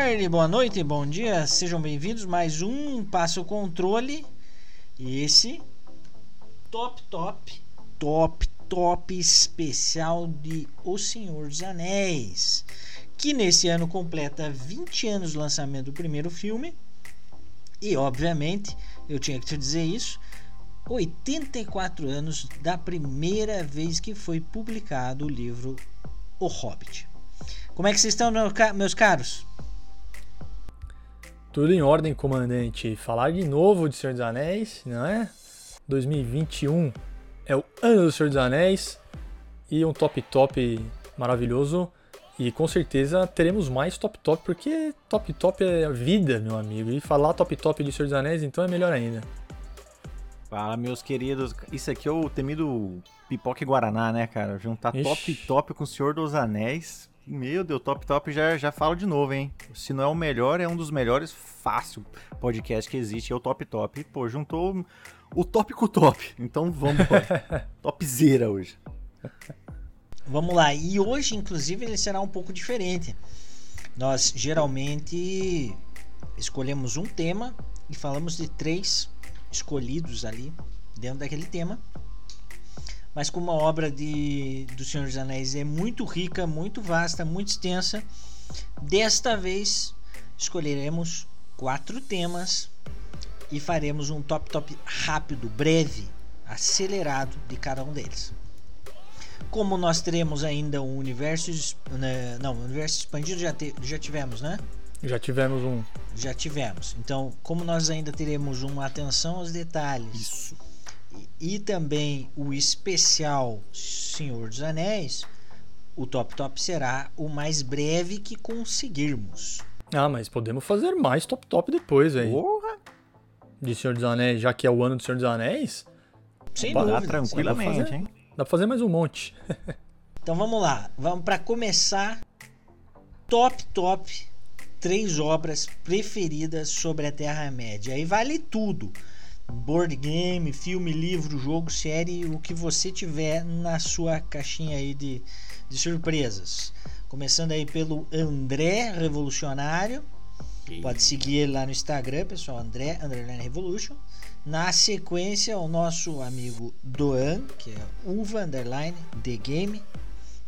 Tarde, boa noite, bom dia, sejam bem-vindos mais um Passo Controle. E esse top, top, top, top especial de O Senhor dos Anéis, que nesse ano completa 20 anos do lançamento do primeiro filme. E obviamente, eu tinha que te dizer isso, 84 anos da primeira vez que foi publicado o livro O Hobbit. Como é que vocês estão, meus caros? Tudo em ordem, comandante. Falar de novo de Senhor dos Anéis, não é? 2021 é o ano do Senhor dos Anéis e um top top maravilhoso. E com certeza teremos mais top top, porque top top é a vida, meu amigo. E falar top top de Senhor dos Anéis, então é melhor ainda. Fala, meus queridos. Isso aqui é o temido pipoca e guaraná, né, cara? Juntar Ixi. top top com o Senhor dos Anéis. Meu Deus, Top Top já, já falo de novo, hein? Se não é o melhor, é um dos melhores, fácil podcast que existe, é o Top Top. pô, juntou o top com o top. Então vamos, Topzera hoje. Vamos lá. E hoje, inclusive, ele será um pouco diferente. Nós geralmente escolhemos um tema e falamos de três escolhidos ali dentro daquele tema mas como a obra de, do Senhor dos Anéis é muito rica, muito vasta, muito extensa, desta vez escolheremos quatro temas e faremos um top top rápido, breve, acelerado de cada um deles. Como nós teremos ainda um universo, né, não, universo expandido já, te, já tivemos, né? Já tivemos um. Já tivemos. Então, como nós ainda teremos uma atenção aos detalhes. Isso e também o especial Senhor dos Anéis, o Top Top será o mais breve que conseguirmos. Ah, mas podemos fazer mais Top Top depois aí. Porra! De Senhor dos Anéis, já que é o ano do Senhor dos Anéis. Sem dúvida. tranquilamente, dá fazer, hein? Dá pra fazer mais um monte. então vamos lá. Vamos para começar. Top Top. Três obras preferidas sobre a Terra-média. Aí vale tudo board game, filme, livro, jogo, série, o que você tiver na sua caixinha aí de, de surpresas. Começando aí pelo André Revolucionário. Pode seguir ele lá no Instagram, pessoal, André Underline Revolution. Na sequência, o nosso amigo Doan, que é Uva Underline The Game.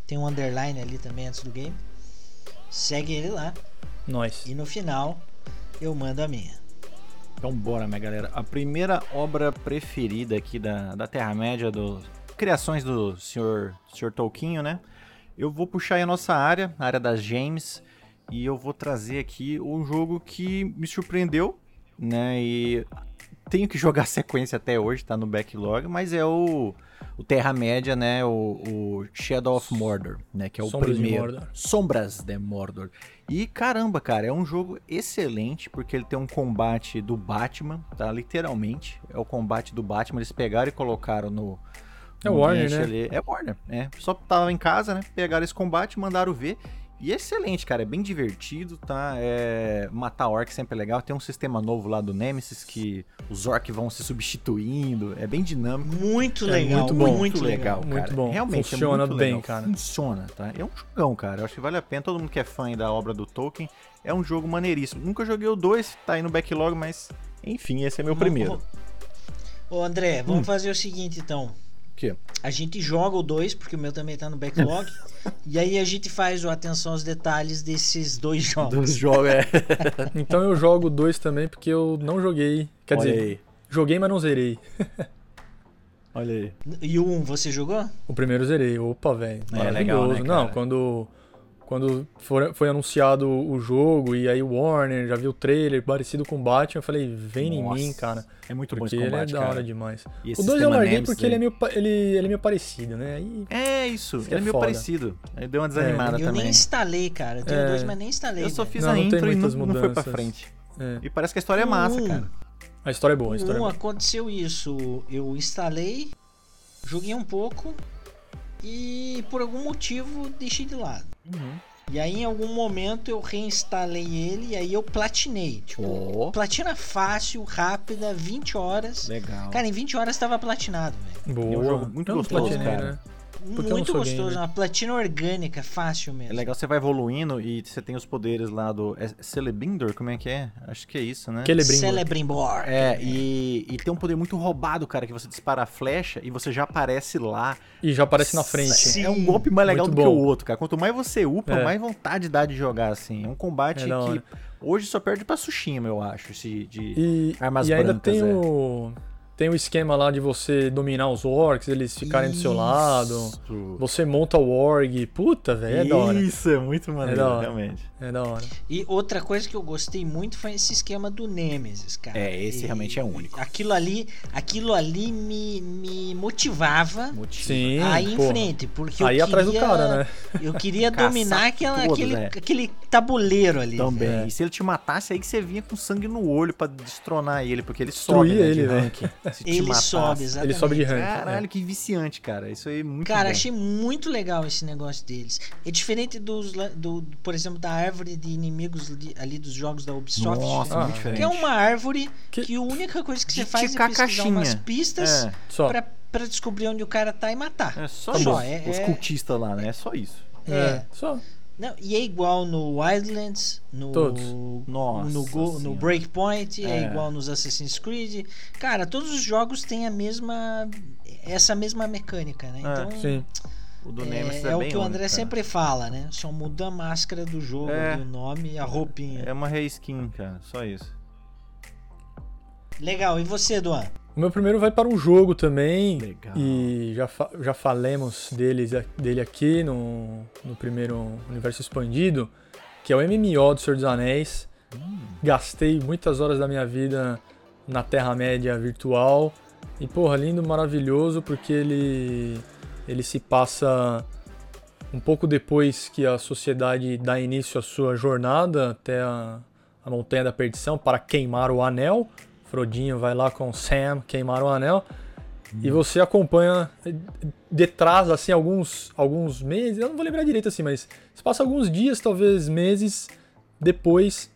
Tem um underline ali também antes do game. Segue ele lá. Nós. E no final, eu mando a minha. Então bora, minha galera. A primeira obra preferida aqui da, da Terra-média, do criações do Sr. Sr. Tolkien, né? Eu vou puxar aí a nossa área, a área das James, e eu vou trazer aqui um jogo que me surpreendeu, né? E tenho que jogar sequência até hoje, tá no backlog, mas é o, o Terra-média, né? O, o, Shadow of Mordor, né? Que é o Sombras primeiro. De Sombras de Mordor. E caramba, cara, é um jogo excelente porque ele tem um combate do Batman, tá? Literalmente. É o combate do Batman. Eles pegaram e colocaram no. É Warner, né? Ali. É Warner, é. Só tava em casa, né? Pegaram esse combate, mandaram ver. E é excelente, cara. É bem divertido, tá? É... Matar orc sempre é legal. Tem um sistema novo lá do Nemesis que os orcs vão se substituindo. É bem dinâmico. Muito é legal. Muito bom. Muito legal, cara. Muito bom. Realmente é Funciona é muito bem, legal. cara. Funciona, tá? É um jogão, cara. Eu acho que vale a pena. Todo mundo que é fã da obra do Tolkien. É um jogo maneiríssimo. Nunca joguei o 2, tá aí no backlog, mas... Enfim, esse é meu primeiro. Ô, André, vamos hum. fazer o seguinte, então quê? A gente joga o 2, porque o meu também tá no backlog. e aí a gente faz o atenção aos detalhes desses dois jogos. Dos jogos, é. então eu jogo o 2 também, porque eu não joguei. Quer Olha dizer, aí. joguei, mas não zerei. Olha aí. E o 1, um, você jogou? O primeiro zerei. Opa, velho. É legal, né, Não, quando quando for, foi anunciado o jogo e aí o Warner já viu o trailer parecido com o Batman, eu falei, vem Nossa, em mim, cara. É muito porque bom esse combate, ele é cara. da hora demais. E o 2 eu larguei Nemesis, porque ele é, meio, ele, ele é meio parecido, né? Aí, é isso, ele é, é meio foda. parecido. Aí deu uma desanimada é. eu também. Eu nem instalei, cara. Eu tenho é. dois, mas nem instalei. Eu só fiz não, a não intro e não, não foi pra frente. É. E parece que a história é massa, um, cara. A história é boa, a história um, é boa. aconteceu isso. Eu instalei, joguei um pouco e por algum motivo deixei de lado. Uhum. E aí, em algum momento, eu reinstalei ele e aí eu platinei. Tipo, oh. platina fácil, rápida, 20 horas. Legal. Cara, em 20 horas tava platinado, velho. Boa. É um jogo muito gostoso, platinei, cara. Né? Muito gostoso, gamer. uma platina orgânica, fácil É mesmo. legal, você vai evoluindo e você tem os poderes lá do. É Celebrimbor? Como é que é? Acho que é isso, né? Celebrimbor. Celebrimbor. É, e, e tem um poder muito roubado, cara, que você dispara a flecha e você já aparece lá. E já aparece na frente. Sim. É um golpe mais legal Muito do que bom. o outro, cara. Quanto mais você upa, É. mais vontade dá de jogar, assim. É um combate É que hora. hoje só perde pra Tsushima, eu acho. Esse de... E, Armas e ainda brancas, tem é. o. Tem o esquema lá de você dominar os orcs, eles ficarem do seu lado. Isso. Você monta o org. Puta, velho, é da hora. Isso, é muito maneiro, da hora. realmente. É da hora. E outra coisa que eu gostei muito foi esse esquema do Nemesis, cara. É, esse E- realmente é único. Aquilo ali, aquilo ali me, me motivava Motivo. Sim. a ir em frente, porque Aí eu atrás do queria, cara, né? Eu queria dominar aquela, todos, aquele, é. aquele tabuleiro ali. Também. É. E se ele te matasse, aí que você vinha com sangue no olho pra destronar ele, porque ele Destruir sobe né, ele, ranking. Se Ele matasse. sobe, exatamente. Ele sobe de rank. Caralho, é. que viciante, cara. Isso aí é muito Cara, bom. achei muito legal esse negócio deles. É diferente dos, do, por exemplo, da árvore de inimigos de- ali dos jogos da Ubisoft. Nossa, Ah, muito diferente. que é uma árvore Que- que, a única coisa que você faz é pesquisar umas caixinha. pistas É, Só. pra, pra descobrir onde o cara tá e matar. é só Tá isso. é- Os é- cultistas lá, né? É só isso. É. É. Só. Não, e é igual no Wildlands, no, Todos. Nossa no, Go- no. Breakpoint, é. É. igual nos Assassin's Creed. Cara, todos os jogos têm a mesma essa mesma mecânica, né? É, Então, Sim. O do é, Nemesis é, é o bem que o André sempre fala, né? Só muda a máscara do jogo, É. o nome e a roupinha. É uma reskin, cara. Só isso. Legal, e você, Duan? O meu primeiro vai para um jogo também. Legal. E já, fa- já falemos deles, dele aqui no, no primeiro universo expandido, que é o MMO do Senhor dos Anéis. Gastei muitas horas da minha vida na Terra-média virtual. E, porra, lindo, maravilhoso, porque ele, ele se passa um pouco depois que a sociedade dá início à sua jornada até a, a Montanha da Perdição para queimar o anel. Frodinho vai lá com Sam queimar o anel. E você acompanha detrás, assim, alguns, alguns meses, eu não vou lembrar direito assim, mas se passa alguns dias, talvez meses, depois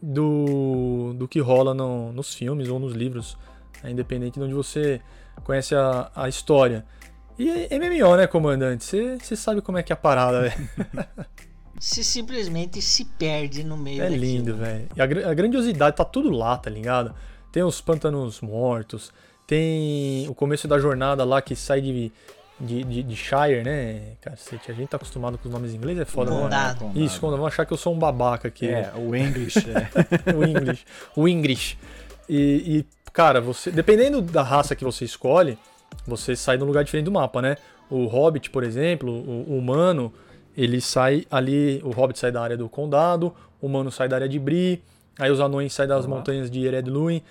do, do que rola no- nos filmes ou nos livros, né, independente de onde você conhece a, a história. E é MMO, né, comandante? Você sabe como é que é a parada, velho. Você simplesmente se perde no meio É lindo, velho. E a, a grandiosidade tá tudo lá, tá ligado? Tem os pântanos mortos, tem o começo da jornada lá que sai de, de, de, de Shire, né? Cacete, a gente tá acostumado com os nomes em inglês, é foda, né? Condado. Isso, quando vão achar que eu sou um babaca aqui. É, o English. é. o English. O English. E, e, cara, você. Dependendo da raça que você escolhe, você sai num lugar diferente do mapa, né? O Hobbit, por exemplo, o, o humano, ele sai ali. O Hobbit sai da área do condado, o humano sai da área de Bree, aí os anões saem das Olá. montanhas de Eredluin,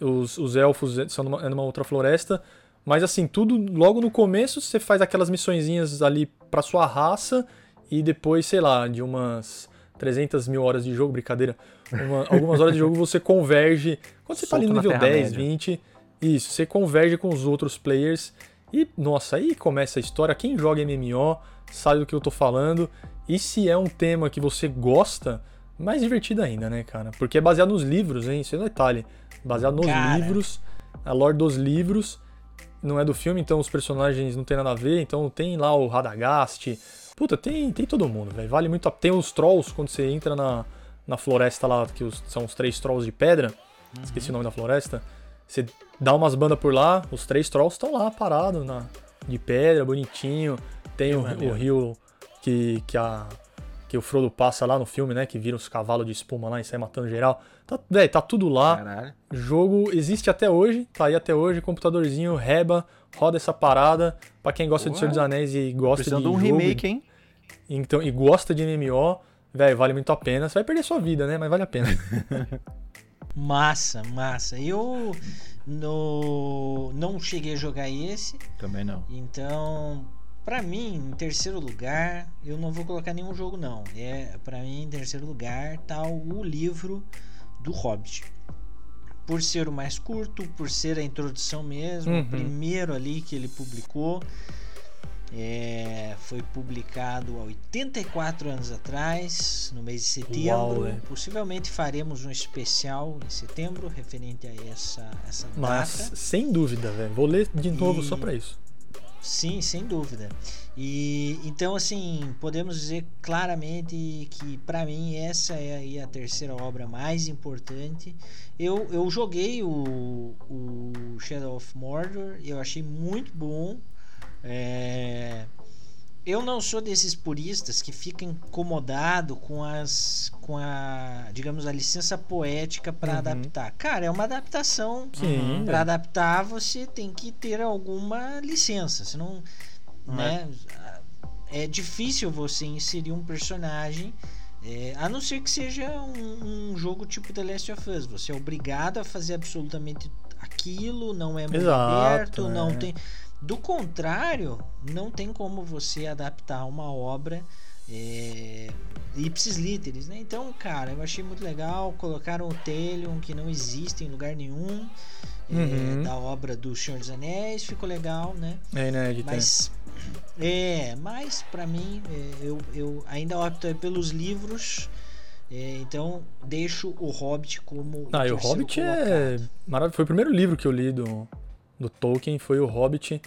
os, os elfos são numa, é numa outra floresta. Mas assim, tudo logo no começo você faz aquelas missõezinhas ali pra sua raça e depois, sei lá, de umas 300 mil horas de jogo, brincadeira, uma- algumas horas de jogo você converge. Quando você tá ali no Solto nível 10, Terra-média. 20, isso, você converge com os outros players e, nossa, aí começa a história. Quem joga MMO sabe do que eu tô falando. E se é um tema que você gosta, mais divertido ainda, né, cara? Porque é baseado nos livros, hein? Isso é um detalhe. Baseado nos Cara. livros, a lore dos livros. Não é do filme, então os personagens não tem nada a ver. Então tem lá o Radagast. Puta, tem, tem todo mundo, velho. Vale muito a... Tem os trolls quando você entra na, na floresta lá, que os- são os três trolls de pedra. Esqueci o nome da floresta. Você dá umas bandas por lá, os três trolls estão lá parados na, de pedra, bonitinho. Tem o, maneiro. o rio que, que, a, que o Frodo passa lá no filme, né? Que vira os cavalos de espuma lá e sai matando geral. Tá, véi, tá tudo lá. Caralho. O jogo existe até hoje, tá aí até hoje, computadorzinho, reba, roda essa parada. Pra quem gosta de Ué. Senhor dos Anéis e gosta Precisando de de um jogo, remake, hein? então, e gosta de MMO, velho, vale muito a pena. Você vai perder sua vida, né? Mas vale a pena. Massa, massa. Eu no... não cheguei a jogar esse, Também não. então, pra mim, em terceiro lugar, eu não vou colocar nenhum jogo não. É, para mim, em terceiro lugar tá o livro do Hobbit. Por ser o mais curto, por ser a introdução mesmo, Uhum. o primeiro ali que ele publicou. É, foi publicado há 84 anos atrás, no mês de setembro. Uau, velho. Possivelmente faremos um especial em setembro referente a essa, essa Mas, data. sem dúvida, velho. Vou ler de novo E- só pra isso. Sim, sem dúvida. E então assim, podemos dizer claramente que para mim essa é a terceira obra mais importante. Eu, eu joguei o, o Shadow of Mordor, eu achei muito bom. É, eu não sou desses puristas que ficam incomodado com as com a digamos a licença poética para Uhum. adaptar cara é uma adaptação para é. adaptar você tem que ter alguma licença senão né é difícil você inserir um personagem é, a não ser que seja um, um jogo tipo The Last of Us você é obrigado a fazer absolutamente aquilo não é muito Exato, aberto não é. tem do contrário, não tem como você adaptar uma obra é, ipsis literis, né? Então, cara, eu achei muito legal. Colocaram o Telion, que não existe em lugar nenhum, é, Uhum. da obra do Senhor dos Anéis, ficou legal, né? É inédito. Mas, é, mas para mim, é, eu, eu ainda opto pelos livros. é, então, deixo o Hobbit como. Ah, e o terceiro Hobbit é colocado. maravilhoso. Foi o primeiro livro que eu li do, do Tolkien, foi o Hobbit.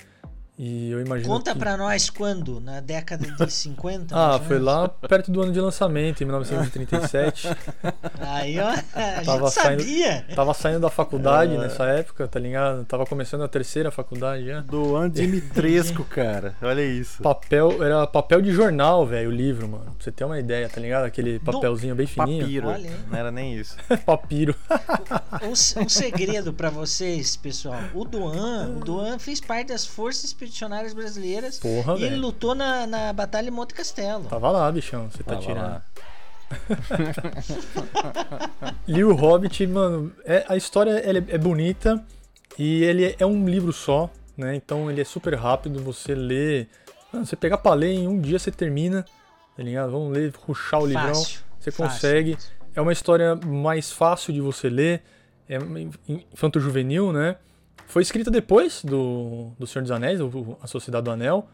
E eu imagino Conta que... pra nós quando? Na década de 50? Ah, foi lá perto do ano de lançamento, em 1937. Aí, ó, a Tava gente sabia. Tava saindo da faculdade É. nessa época, tá ligado? Tava começando a terceira faculdade já. Do ano Dimitrescu, cara. Olha isso. Papel, era papel de jornal, velho, o livro, mano. Pra você ter uma ideia, tá ligado? Aquele papelzinho bem fininho. Papiro. Olha aí. Não era nem isso. Papiro. Um, um segredo pra vocês, pessoal. O Duan, o Duan fez parte das Forças Expedicionárias Brasileiras Porra, e ele lutou na, na Batalha de Monte Castelo. Tava lá, bichão, você tá Tava tirando. lá. Li o Hobbit, mano, é- a história ela é, é bonita e ele é um livro só, né? Então ele é super rápido, você lê. Mano, você pegar pra ler em um dia você termina, tá ligado? Vamos ler, ruxar o livrão. Fácil. Você fácil. consegue. É uma história mais fácil de você ler, é infanto-juvenil, né? Foi escrita depois do, do Senhor dos Anéis, o- A Sociedade do Anel.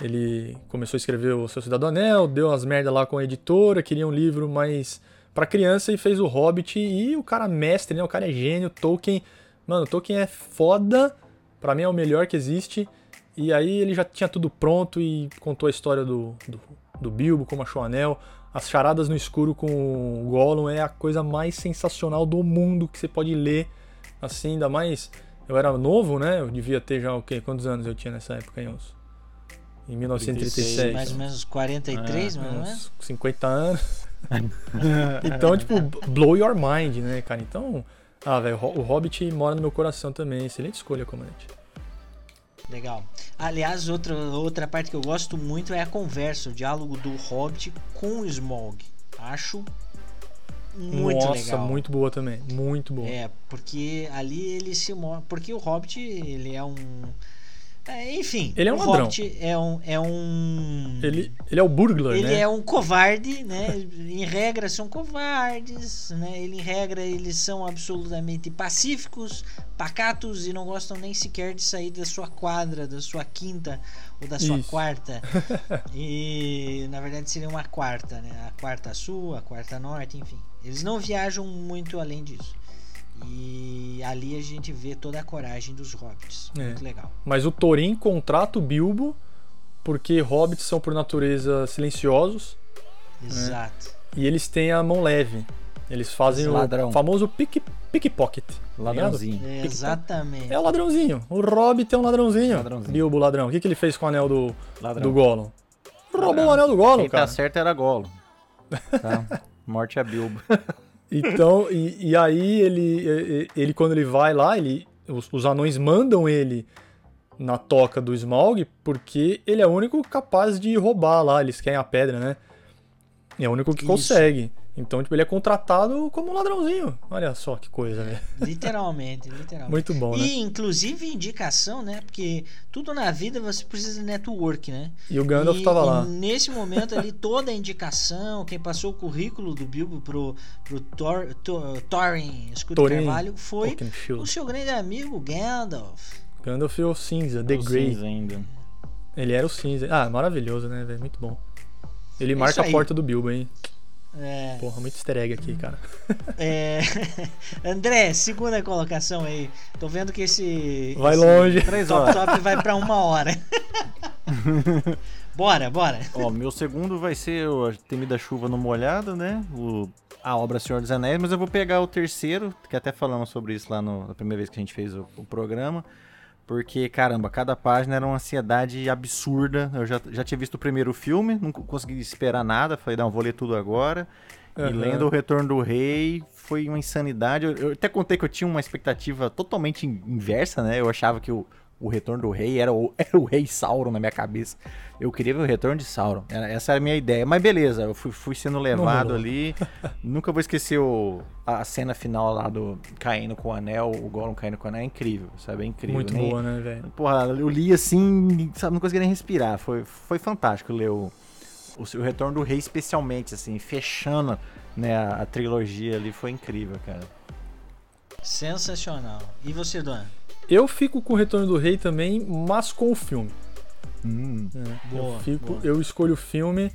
Ele começou a escrever o Sociedade do Anel, deu as merda lá com a editora, queria um livro mais pra criança e fez o Hobbit. E o cara mestre, né? O cara é gênio, Tolkien. Mano, Tolkien é foda. Pra mim é o melhor que existe. E aí ele já tinha tudo pronto e contou a história do, do, do Bilbo, como achou o anel. As charadas no escuro com o Gollum é a coisa mais sensacional do mundo que você pode ler. Assim, ainda mais. Eu era novo, né? Eu devia ter já o quê? Quantos anos eu tinha nessa época? Uns... Em 1937. Mais ou menos 43, mais ou menos. uns 50 anos. então, tipo, blow your mind, né, cara? Então, ah, velho, o Hobbit mora no meu coração também. Excelente escolha, comandante. Legal. Aliás, outra, outra parte que eu gosto muito é a conversa, o diálogo do Hobbit com o Smaug. Acho muito Nossa, legal. muito boa também. Muito boa. É, porque ali ele se mostra. Porque o Hobbit, ele é um. É, enfim, Ele é um o ladrão. É um. É um Ele, ele é o burglar, ele né? é um covarde, né? Em regra são covardes, né? Ele, em regra eles são absolutamente pacíficos, pacatos e não gostam nem sequer de sair da sua quadra, da sua quinta ou da sua Isso. quarta. E na verdade seria uma quarta, né? A quarta sul, a quarta norte, enfim. Eles não viajam muito além disso. E ali a gente vê toda a coragem dos hobbits. É. Muito legal. Mas o Thorin contrata o Bilbo porque hobbits são por natureza silenciosos Exato. e eles têm a mão leve. Eles fazem Ladrão. o famoso pick, pickpocket. tá Ladrãozinho. É, exatamente. É o ladrãozinho. O Hobbit é um ladrãozinho. Ladrãozinho. Bilbo, ladrão. O que, que ele fez com o anel do, Ladrão. do Gollum? Roubou o anel do Gollum, Quem cara. tá certo era Golo. Tá? Morte a Bilbo. Então, e, e aí ele, ele, quando ele vai lá, ele, os, os anões mandam ele na toca do Smaug porque ele é o único capaz de roubar lá, eles querem a pedra, né? E é o único que Isso. consegue. Então, tipo, ele é contratado como um ladrãozinho. Olha só que coisa, velho. Literalmente, literalmente. Muito bom, né? E inclusive indicação, né? Porque tudo na vida você precisa de network, né? E o Gandalf e, tava e lá. nesse momento ali, toda a indicação, quem passou o currículo do Bilbo pro, pro Thor, Thor, Thorin Escudo Thorin Carvalho foi shield. o seu grande amigo Gandalf. Gandalf é o cinza, The O Grey. cinza ainda. Ele era o cinza. Ah, maravilhoso, né, velho? Muito bom. Ele É marca a porta do Bilbo, hein? É, Porra, muito easter egg aqui, cara. é... André, segunda colocação aí. Tô vendo que esse. Vai esse longe. Três Top horas. Top vai pra uma hora. bora, bora. Ó, meu segundo vai ser o Temida Chuva no Molhado, né? O, a obra Senhor dos Anéis, mas eu vou pegar o terceiro, que até falamos sobre isso lá no, na primeira vez que a gente fez o, o programa. Porque, caramba, cada página era uma ansiedade absurda. Eu já, já tinha visto o primeiro filme, não co- consegui esperar nada. Falei, não, vou ler tudo agora. E Aham. lendo O Retorno do Rei foi uma insanidade. Eu, eu até contei que eu tinha uma expectativa totalmente in- inversa, né? Eu achava que o, o Retorno do Rei era o, era o Rei Sauron na minha cabeça. Eu queria ver o Retorno de Sauron. Era- essa era a minha ideia. Mas beleza, eu fui, fui sendo levado ali. Nunca vou esquecer o, a cena final lá do caindo com o anel, o Gollum caindo com o anel. É incrível, sabe? É incrível. Muito Nem- boa, né, velho? Porra, eu li assim, sabe, não conseguia nem respirar. Foi, foi fantástico ler o, o, o Retorno do Rei, especialmente, assim, fechando né, a, a trilogia ali. Foi incrível, cara. Sensacional. E você, Dona? Eu fico com o Retorno do Rei também, mas com o filme. Hum, né? Boa, eu, fico, boa. eu escolho o filme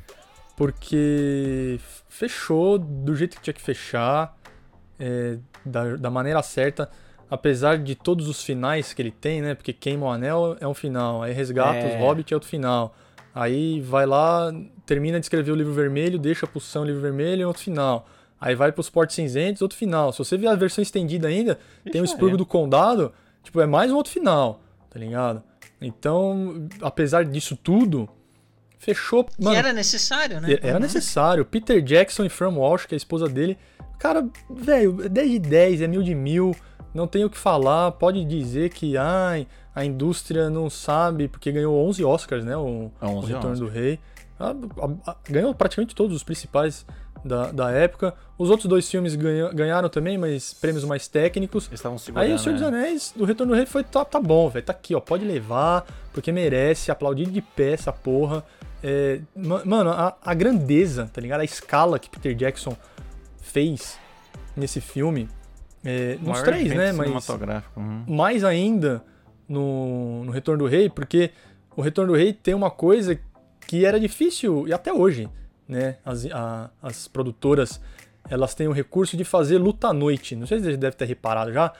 porque fechou do jeito que tinha que fechar, é, da, da maneira certa. Apesar de todos os finais que ele tem, né? Porque Queima o Anel é um final, aí Resgata É. os Hobbit é outro final. Aí vai lá, termina de escrever o livro vermelho, deixa a pulsão livro vermelho é outro final. Aí vai pros Portos Cinzentos, outro final. Se você ver a versão estendida ainda, tem o Expurgo é. do Condado, tipo, é mais um outro final, tá ligado? Então, apesar disso tudo, fechou. Que Mano, era necessário, né? era Uhum. necessário. Peter Jackson e Fran Walsh, que é a esposa dele. Cara, velho, é 10 de 10, é mil de mil. Não tem o que falar. Pode dizer que ai, a indústria não sabe, porque ganhou 11 Oscars, né? O, o 11 Retorno do Oscars. Rei. Ganhou praticamente todos os principais da, da época. Os outros dois filmes ganha- ganharam também, mas prêmios mais técnicos. Eles estavam segurando. Aí o Senhor dos né? Anéis, do Retorno do Rei, foi tá, tá bom, velho. Tá aqui, ó. Pode levar, porque merece, aplaudir de pé essa porra. É, ma- mano, a, a grandeza, tá ligado? A escala que Peter Jackson fez nesse filme. É, nos maior três, né? Mas uhum. mais ainda no, no Retorno do Rei, porque o Retorno do Rei tem uma coisa que era difícil, e até hoje, né? As, a- as produtoras, elas têm o recurso de fazer luta à noite. Não sei se vocês devem ter reparado já.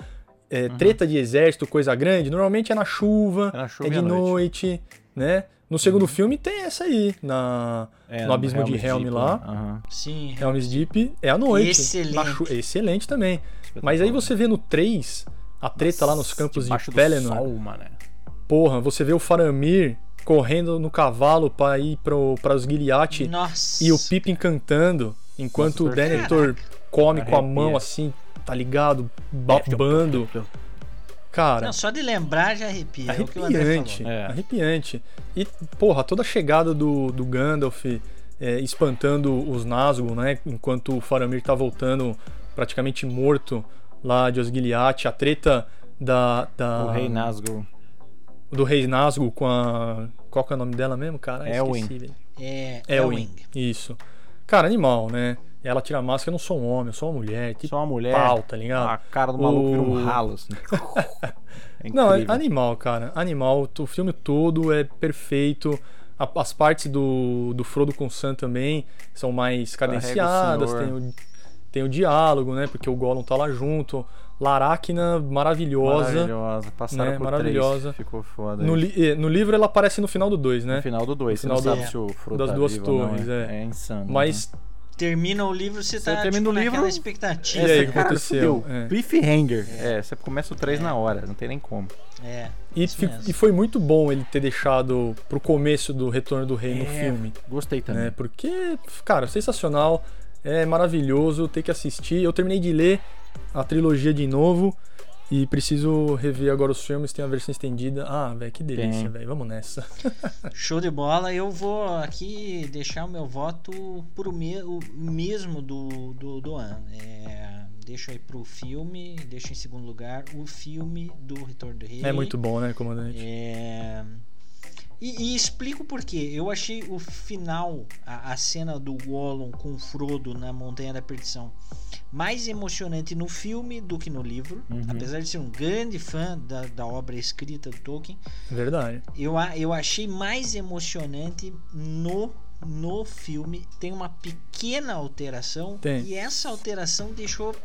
É, Treta de exército, coisa grande, normalmente é na chuva, É na chuva é de noite. noite, né? No segundo filme tem essa aí, na, É, no Abismo de Helm's Helm Deep, lá. né? Aham. Sim. Helm's Deep é à noite. Excelente. Excelente também. Mas aí você vê no 3, a treta lá nos campos de Pelennor. sol, mano. Porra, você vê o Faramir correndo no cavalo pra ir pro, pra os Nossa. e o Pippin cantando, enquanto Nossa, o Denethor come com a mão assim, tá ligado? Babando. Cara, Não, só de lembrar já arrepia. É o que o André arrepiante. falou. É. Arrepiante. E, porra, toda a chegada do, do Gandalf é, espantando os Nazgûl, né? Enquanto o Faramir tá voltando praticamente morto lá de Osgiliath, a treta da, da O Rei Nazgûl. Do Rei Nazgûl com a qual que é o nome dela mesmo, cara? Elwin. Esqueci, velho. É, Elwin. Isso. Cara, animal, né? Ela tira a máscara, eu não sou um homem, eu sou uma mulher, que Só uma mulher. pau, tá ligado? A cara do maluco vira um O- ralo, assim. É Não, é animal, cara. Animal. O filme todo é perfeito. As partes do, do Frodo com o Sam também são mais cadenciadas. Tem o, tem o diálogo, né? Porque o Gollum tá lá junto. Laracna, maravilhosa. Maravilhosa. Passaram né? por Maravilhosa. três. Ficou foda. No, li- eh, no livro ela aparece no final do 2, né? No final do 2. Você No não final sabe do- se o Frodo das tá duas vivo ou não, torres, é. É insano. Mas Termina o livro, você tá termina tipo, o livro, naquela é, expectativa. E aí, que cara, aconteceu? É. Cliffhanger. É, você começa o 3 na hora. Não tem nem como. É. E, e foi muito bom ele ter deixado pro começo do Retorno do Rei no É, filme. Gostei também. né? Porque, cara, sensacional, é maravilhoso, tem que assistir. Eu terminei de ler a trilogia de novo e preciso rever agora os filmes, tem a versão estendida. Ah, velho, que delícia, velho. Vamos nessa. Show de bola. Eu vou aqui deixar o meu voto pro me o mesmo do, do Doan. É, deixo aí pro filme, deixo em segundo lugar o filme do Retorno do Rei. É muito bom, né, comandante? É, E, e explico por quê. Eu achei o final, a, a cena do Gollum com o Frodo na Montanha da Perdição, mais emocionante no filme do que no livro. Uhum. Apesar de ser um grande fã da, da obra escrita do Tolkien, Verdade. eu, eu achei mais emocionante no, no filme. Tem uma pequena alteração Tem. e essa alteração deixou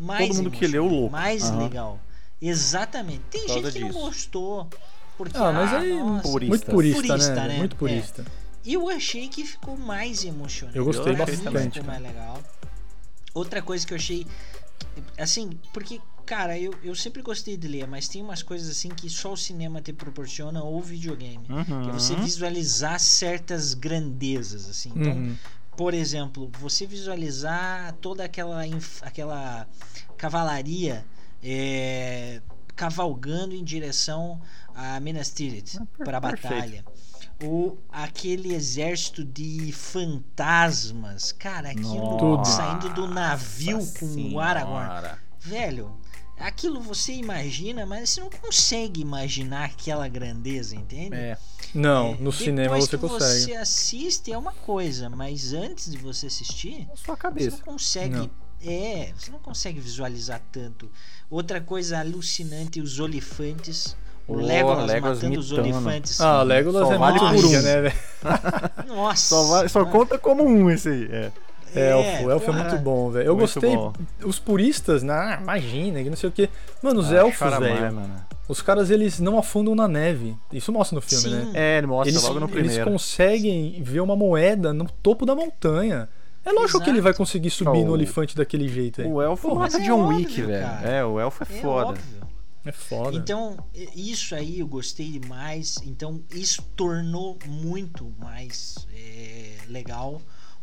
mais Todo mundo que leu, louco. mais Aham. legal. Exatamente. Tem causa gente que não disso. gostou. Porque, Ah, mas aí nossa, purista. muito purista, Purista, né? né? Muito É. purista. eu achei que ficou mais emocionante. Eu gostei mim bastante, Ficou mais legal. Outra coisa que eu achei. Assim, porque, cara, eu, eu sempre gostei de ler, mas tem umas coisas assim que só o cinema te proporciona ou o videogame. Uhum. Que é você visualizar certas grandezas, assim. Então, Uhum. por exemplo, você visualizar toda aquela, inf- aquela cavalaria é, cavalgando em direção a Minas Tirith Ah, para a batalha. Ou aquele exército de fantasmas, cara, aquilo Tudo. saindo do navio Nossa com o. Aragorn. Velho, aquilo você imagina, mas você não consegue imaginar aquela grandeza, entende? É. Não, É, no cinema você que consegue. você assiste é uma coisa, mas antes de você assistir, Na sua você cabeça. não consegue. Não. É, você não consegue visualizar tanto. Outra coisa alucinante, os olifantes. O Oh, Legolas, Legolas matando os mitando. olifantes. Ah, Legolas Só é vale muito por um. né, velho? Nossa. Só, vai- só conta como um esse aí. É. Elfo, elfo é porra. muito bom, velho. Eu Muito gostei. bom. Os puristas, né? Imagina, que não sei o que. Mano, os Ah, elfos, velho. mano. Os caras, eles não afundam na neve. Isso mostra no filme, Sim. né? É, ele mostra Eles, logo no eles primeiro. conseguem ver uma moeda no topo da montanha. É lógico que ele vai conseguir subir O- no elefante daquele jeito aí. O elfo Porra, mata é John óbvio, Wick, velho. cara. É, o elfo é, É foda. óbvio. É foda. Então, isso aí eu gostei demais. Então, isso tornou muito mais é, legal.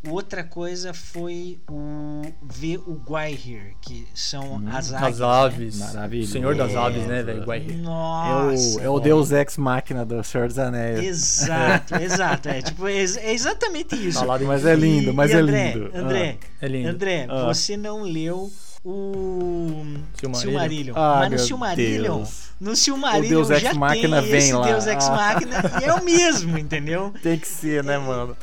Outra coisa foi o ver o Gwaihir, que são as águias. As né? aves. Maravilhoso. O Senhor das É. aves, né, velho? É Guaihir. É Nossa. o, é o Deus Ex Máquina do Senhor dos Anéis. Exato, exato. É, tipo, é, ex- é exatamente isso. Tá. Mas é lindo, E- mas e é André, lindo. André, É lindo. André, Ah. você não leu o Silmarillion. Silmarillion. Ah, mas no Silmarillion, Deus. no Silmarillion O Deus Ex já Machina tem vem esse lá. Deus Ex Ah. E é o mesmo, entendeu? Tem que ser, né, mano?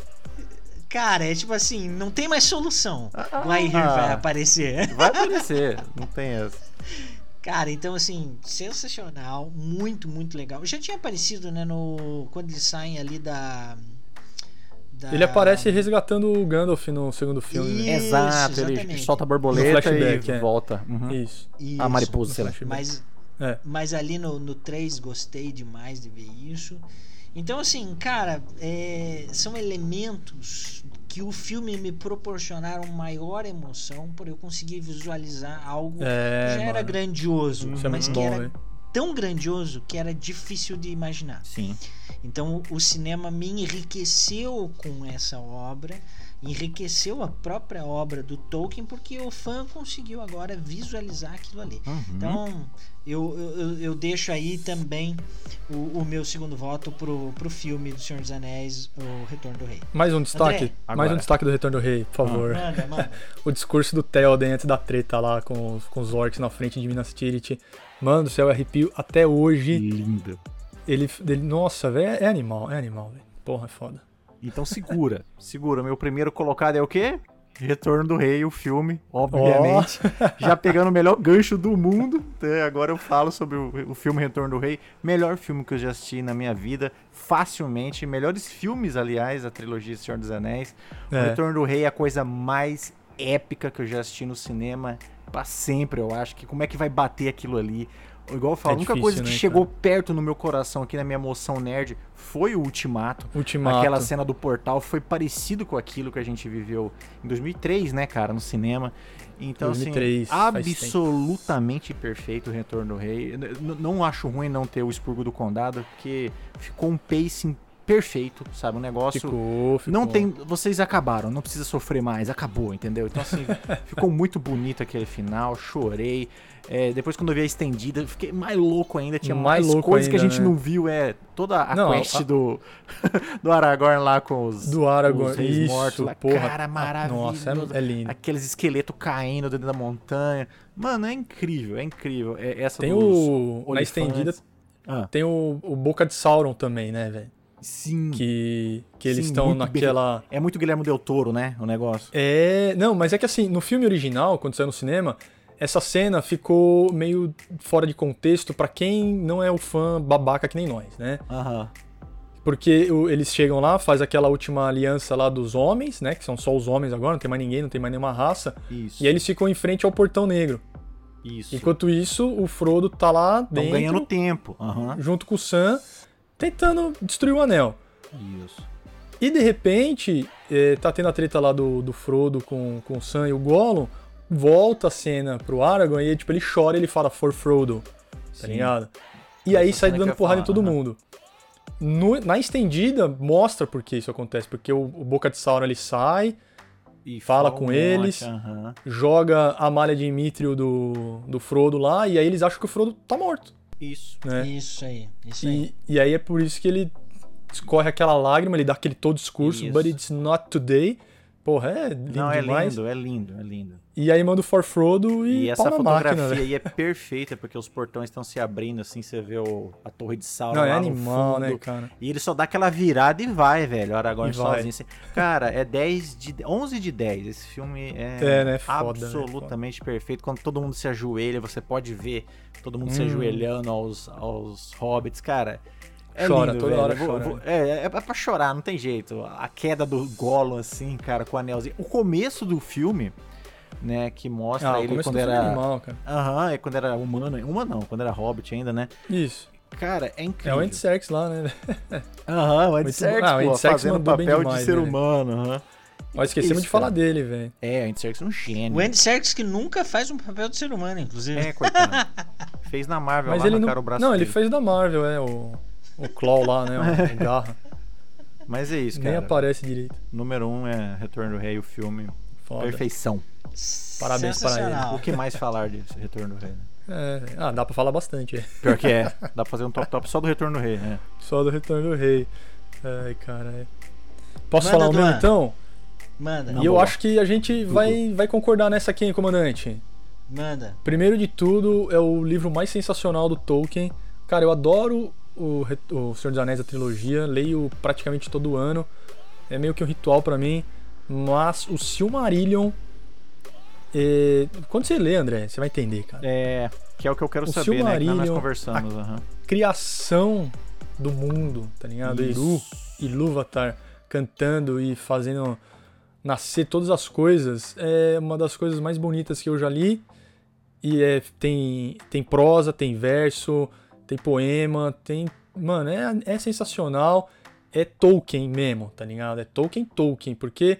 Cara, é tipo assim, não tem mais solução. Ah. Gwaihir vai aparecer. Vai aparecer, não tem essa. Cara, então assim, sensacional, muito, muito legal. Já tinha aparecido, né, no quando eles saem ali da, da- Ele aparece resgatando o Gandalf no segundo filme, né? Isso, Exato, ele solta a borboleta e é. volta. Uhum. Isso. Isso. A mariposa, sei lá. Mas, É. mas ali no, no 3 gostei demais de ver isso. Então, assim, cara, é, são elementos que o filme me proporcionaram maior emoção por eu conseguir visualizar algo É, que já era mano. grandioso, Isso é mas muito que bom, era velho. tão grandioso que era difícil de imaginar. Sim. Então o cinema me enriqueceu com essa obra, enriqueceu a própria obra do Tolkien, porque o fã conseguiu agora visualizar aquilo ali. Uhum. Então eu, eu, eu deixo aí também o, o meu segundo voto pro, pro filme do Senhor dos Anéis, O Retorno do Rei. Mais um destaque? André. Mais Agora. um destaque do Retorno do Rei, por favor. Manda, manda. O discurso do Theoden antes da treta lá com os, com os orcs na frente de Minas Tirith. Mano do céu, eu arrepio até hoje. Lindo. Ele, ele nossa, velho, é animal, é animal, velho. Porra, é foda. Então segura, segura. Meu primeiro colocado é o quê? Retorno do Rei, o filme, obviamente. Já pegando o melhor gancho do mundo. né? Agora eu falo sobre o, o filme Retorno do Rei. Melhor filme que eu já assisti na minha vida, facilmente. Melhores filmes, aliás, a trilogia Senhor dos Anéis. O É. Retorno do Rei é a coisa mais épica que eu já assisti no cinema. Pra sempre, eu acho. que Como é que vai bater aquilo ali? Igual eu falo, É a única difícil, coisa que né, chegou perto no meu coração aqui na minha emoção nerd foi o Ultimato. Ultimato. Aquela cena do portal foi parecido com aquilo que a gente viveu em 2003, né, cara, no cinema. Então, 2003, assim, absolutamente perfeito o Retorno do Rei. Não acho ruim não ter o Expurgo do Condado, porque ficou um pacing perfeito, sabe? Um negócio... Ficou, ficou. Não tem. Vocês acabaram, não precisa sofrer mais, acabou, entendeu? Então, assim, ficou muito bonito aquele final, chorei. É, depois, quando eu vi a estendida, fiquei mais louco ainda. Tinha Mais mais, louco coisas que a ainda, gente né? não viu. É toda a Não, quest a- do, do Aragorn lá com os, Do Aragorn, os isso, mortos lá. porra. Cara, maravilhoso. Nossa, é, é lindo. Aqueles esqueletos caindo dentro da montanha. Mano, é incrível, é incrível. É, essa Tem o. Na olifantes. estendida Ah, tem o, o Boca de Sauron também, né, velho? Sim. Que, que eles Sim, estão naquela. É muito Guilherme Del Toro, né? O negócio. É. Não, mas é que assim, no filme original, quando saiu no cinema, essa cena ficou meio fora de contexto pra quem não é o fã babaca que nem nós, né? Aham. Porque eles chegam lá, faz aquela última aliança lá dos homens, né? Que são só os homens agora, não tem mais ninguém, não tem mais nenhuma raça. Isso. E aí eles ficam em frente ao portão negro. Isso. Enquanto isso, o Frodo tá lá Estão dentro, ganhando tempo. Aham. junto com o Sam, tentando destruir o anel. Isso. E de repente, eh, tá tendo a treta lá do, do Frodo com, com o Sam e o Gollum. Volta a cena pro Aragorn e tipo, ele chora e ele fala For Frodo, tá Sim. ligado? E aí sai eu dando porrada em falar, todo aham. mundo. No- na estendida, mostra por que isso acontece. Porque o, o Boca de Sauron ele sai, E Fala com eles. aham. joga a malha de Mithril do, do Frodo lá, e aí eles acham que o Frodo tá morto, Isso. né? Isso aí, isso aí. E, e aí é por isso que ele escorre aquela lágrima, ele dá aquele todo discurso, Isso. but it's not today. Porra, é lindo Não, é demais. lindo, é lindo, é lindo. E aí manda o For Frodo e, E essa na fotografia máquina, aí é perfeita, porque os portões estão se abrindo, assim, você vê o- a torre de Sauron Não, é animal, fundo. né, cara? E ele só dá aquela virada e vai, velho. O Aragorn sozinho. assim. Cara, é 10 de 11 de 10. Esse filme é, É, né? Foda, né? absolutamente perfeito. Quando todo mundo se ajoelha, você pode ver todo mundo se Hum. ajoelhando aos, aos hobbits, cara. É Chora, lindo, toda velho. hora vou- chora, eu vou- né? é, é pra chorar, não tem jeito. A queda do Gollum, assim, cara, com o anelzinho. O começo do filme, né, que mostra Ah, o ele quando do filme é era... animal, cara. Aham, é quando era humano. Humano não, quando era hobbit ainda, né? Isso. Cara, é É incrível. o Andy Serkis lá, né? Aham, o bom. Ah, o pô, Andy Serkis fazendo papel demais, de ser né? humano. aham. Nós esquecemos Isso, de falar cara. dele, velho. É, o Andy Serkis é um gênio. O Andy Serkis que nunca faz um papel de ser humano, inclusive. É, coitado. Fez na Marvel Mas lá, ele na não. cara o braço Não, ele dele. fez da Marvel, é, o. O Claw lá, né? O, o Garra. Mas é isso, Nem cara. aparece direito. Número um é Retorno do Rei, o filme. Foda. Perfeição. Parabéns para ele. O que mais falar de Retorno do Rei? né? É, ah, dá pra falar bastante. é. Pior que é. Dá pra fazer um top top só do Retorno do Rei, né? Só do Retorno do Rei. Ai, cara. Posso Manda, falar o meu então? Manda, Não. e eu boa. acho que a gente vai, vai concordar nessa aqui, hein, comandante. manda. Primeiro de tudo, é o livro mais sensacional do Tolkien. Cara, eu adoro o, o Senhor dos Anéis, a trilogia. Leio praticamente todo ano. É meio que um ritual pra mim. Mas o Silmarillion. é, Quando você lê, André, você vai entender, cara. É. Que é o que eu quero O saber, né? Que nós Silmarillion, conversamos. aham. Criação do mundo, tá ligado? Isso. e Lúvatar cantando e fazendo nascer todas as coisas é uma das coisas mais bonitas que eu já li. E é, tem, tem prosa, tem verso, tem poema, tem. Mano, é, é sensacional. É Tolkien mesmo, tá ligado? É Tolkien, Tolkien, porque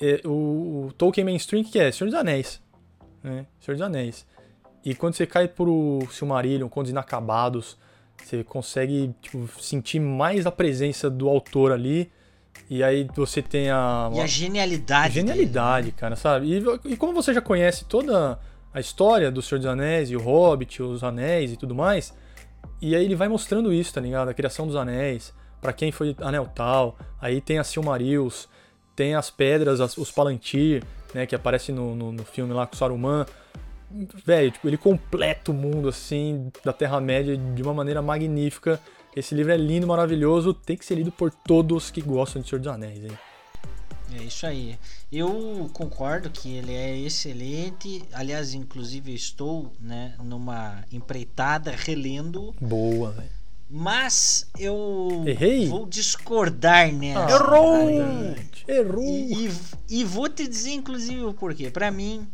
é, o, o Tolkien mainstream que é? Senhor dos Anéis. Né? Senhor dos Anéis. E quando você cai pro Silmarillion, Contos Inacabados, você consegue tipo, sentir mais a presença do autor ali. E aí você tem a, E a genialidade. genialidade, cara, sabe? E, e como você já conhece toda a história do Senhor dos Anéis e o Hobbit, os Anéis e tudo mais, e aí ele vai mostrando isso, tá ligado? A criação dos Anéis, pra quem foi Anel tal, aí tem as Silmarils, tem as pedras, as- os Palantir, né, que aparece no, no, no filme lá com o Saruman. Velho, tipo, ele completa o mundo, assim, da Terra-média de uma maneira magnífica. Esse livro é lindo, maravilhoso, tem que ser lido por todos que gostam de Senhor dos Anéis, hein? É isso aí. Eu concordo que ele é excelente. Aliás, inclusive, estou né, numa empreitada relendo. Boa, velho. Mas eu Errei? vou discordar nessa. Ah, Errou! verdade. Errou! E, e- e vou te dizer, inclusive, o porquê. Pra mim,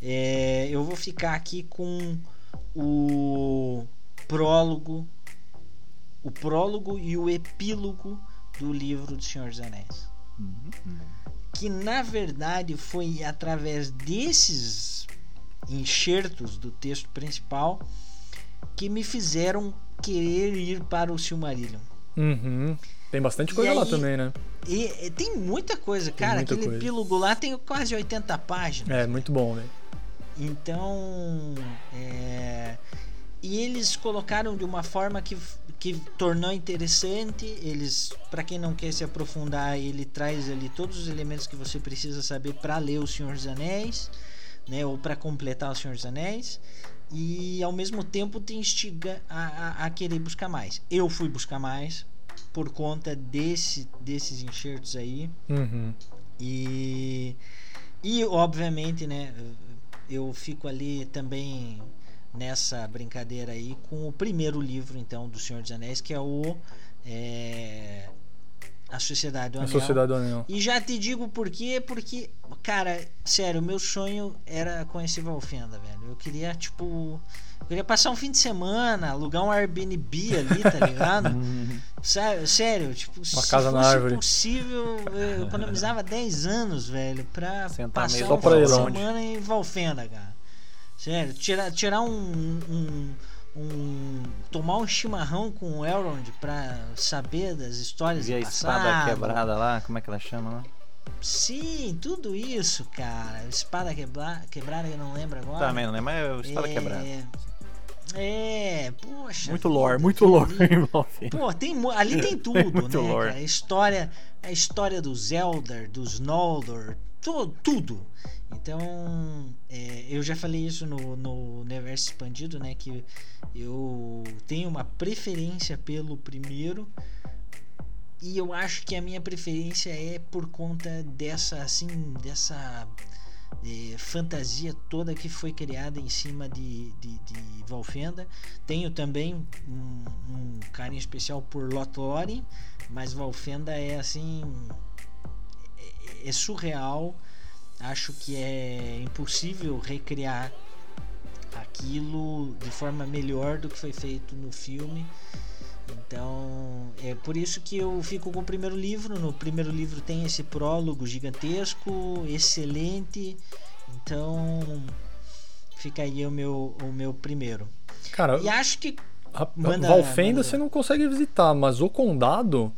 é, eu vou ficar aqui com o prólogo, o prólogo e o epílogo do livro do Senhor dos Anéis. Que na verdade foi através desses enxertos do texto principal que me fizeram querer ir para o Silmarillion. Uhum. Tem bastante coisa lá também, né? E, e tem muita coisa, cara. muita Aquele coisa. epílogo lá tem quase 80 páginas. É, muito bom, velho. Então, é, e eles colocaram de uma forma que, que tornou interessante. Eles, para quem não quer se aprofundar, ele traz ali todos os elementos que você precisa saber para ler o Senhor dos Anéis, né, ou para completar o Senhor dos Anéis. E ao mesmo tempo te instiga a, a, a querer buscar mais. Eu fui buscar mais, por conta desse, desses enxertos aí. Uhum. E, e obviamente, né, eu fico ali também nessa brincadeira aí com o primeiro livro, então, do Senhor dos Anéis, que é o é, A Sociedade do A Anel. Sociedade do Anel. E já te digo por quê, porque, cara, sério, meu sonho era conhecer Valfenda, velho. Eu queria, tipo. Eu queria passar um fim de semana, alugar um Airbnb ali, tá ligado? sério, sério, tipo, Uma se casa na fosse árvore. possível, eu economizava 10 anos, velho, pra Sentar passar um fim de semana em Valfenda, cara. Sério, tirar, tirar um, um, um- tomar um chimarrão com o Elrond pra saber das histórias Vi a do espada passado. quebrada lá, como é que ela chama lá? Sim, tudo isso, cara. Espada quebra, quebrada, eu não lembro agora. Também não lembro, mas é espada é... quebrada. É, poxa. Muito vida, lore, muito lore. Pô, tem, ali tem tudo, Muito né? lore. cara? A história, a história dos Eldar, dos Noldor, tu- tudo. Então, é, eu já falei isso no, no universo expandido, né? Que eu tenho uma preferência pelo primeiro. E eu acho que a minha preferência é por conta dessa, assim, dessa eh, fantasia toda que foi criada em cima de, de, de Valfenda. Tenho também um, um carinho especial por Lothlórien, mas Valfenda é assim é, surreal. Acho que é impossível recriar aquilo de forma melhor do que foi feito no filme. Então, é por isso que eu fico com o primeiro livro. No primeiro livro tem esse prólogo gigantesco, excelente. Então, fica aí o meu, o meu primeiro. Cara, E acho que a- manda- Valfenda manda- você não consegue visitar, mas o condado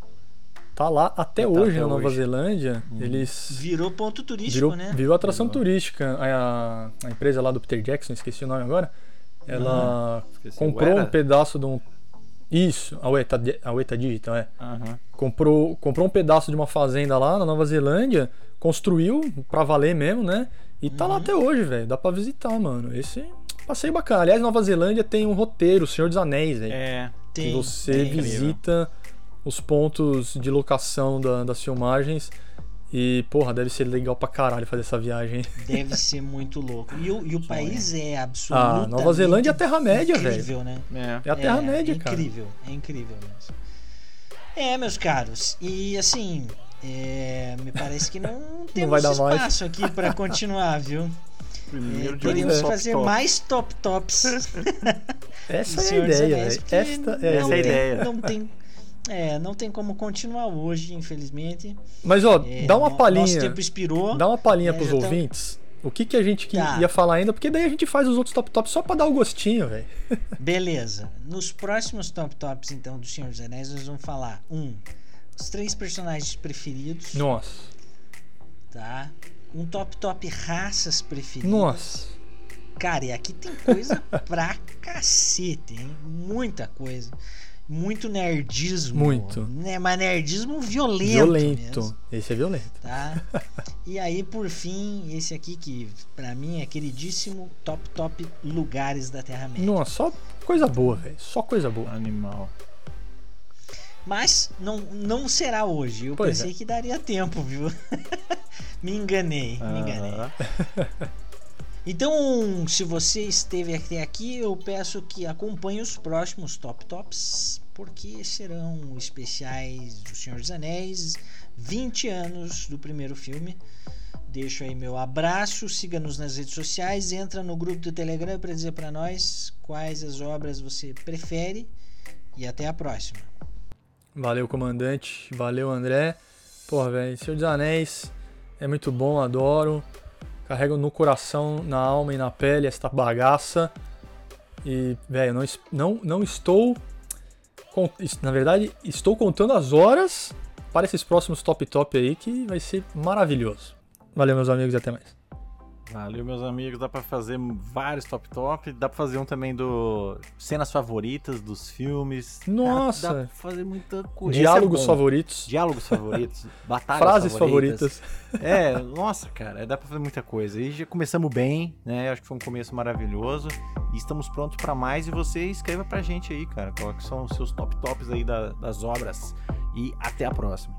tá lá até Tá hoje até na Nova hoje. Zelândia. Eles virou ponto turístico, virou, né? virou atração Virou. turística. A, a empresa lá do Peter Jackson, esqueci o nome agora, ela Esqueci, comprou um pedaço de um. Isso, a Weta, Di- a Weta Digital, é. Aham. Comprou, comprou um pedaço de uma fazenda lá na Nova Zelândia, construiu pra valer mesmo, né? E tá lá Uhum. até hoje, velho. Dá pra visitar, mano. Esse passeio bacana. Aliás, Nova Zelândia tem um roteiro, Senhor dos Anéis, velho. É, que Tem, você tem. visita os pontos de locação da- das filmagens. E, porra, deve ser legal pra caralho fazer essa viagem. Deve ser muito louco. E o, e o país é absolutamente Ah, Nova Zelândia é a Terra-média, velho. incrível, né? é. É a Terra-média, é cara. incrível, é incrível mesmo. É, meus caros. E assim, é, me parece que não temos vai dar mais. espaço aqui para continuar, viu? É, Primeiro de teríamos é. fazer top. mais top tops. Essa do é a Senhor dos ideia, Anéis, velho. Esta é a não Essa é a tem- ideia. Não tem, é, não tem como continuar hoje, infelizmente. Mas, ó, É, dá uma no- Nosso palhinha. tempo expirou. Dá uma palhinha É, pros ouvintes. O que, que a gente Tá. ia falar ainda, porque daí a gente faz os outros top tops só pra dar o gostinho, velho. Beleza. Nos próximos top tops, então, do Senhor dos Anéis, nós vamos falar um, os três personagens preferidos, Nossa. tá? Um top top raças preferidas. Nossa. Cara, e aqui tem coisa pra cacete, hein? Muita coisa. Muito nerdismo. Muito. Né? Mas nerdismo violento. Violento. mesmo, Esse é violento. tá? e aí, por fim, esse aqui que pra mim é queridíssimo, top top lugares da Terra-média. Nossa, só coisa boa, velho. Só coisa boa. Animal. Mas não, não será hoje. Eu Pois pensei é. que daria tempo, viu? me enganei, me enganei. Então, se você esteve até aqui, eu peço que acompanhe os próximos Top Tops, porque serão especiais do Senhor dos Anéis, 20 anos do primeiro filme. Deixo aí meu abraço, siga-nos nas redes sociais, entra no grupo do Telegram para dizer para nós quais as obras você prefere e até a próxima. Valeu, comandante. Valeu, André. Porra, velho, Senhor dos Anéis é muito bom, adoro. Carrego no coração, na alma e na pele esta bagaça. E, velho, não, não, não estou. Na verdade, estou contando as horas para esses próximos top top aí, que vai ser maravilhoso. Valeu, meus amigos, e até mais. Valeu, meus amigos. Dá pra fazer vários top top. Dá pra fazer um também do cenas favoritas dos filmes. Nossa. Dá, dá pra fazer muita coisa. Diálogos é favoritos, Diálogos favoritos. Batalhas frases favoritas. favoritas. É, nossa, cara, dá pra fazer muita coisa. E já começamos bem, né? Acho que foi um começo maravilhoso. E estamos prontos pra mais. E você escreva pra gente aí, cara, quais são os seus top tops aí da- das obras. e até a próxima.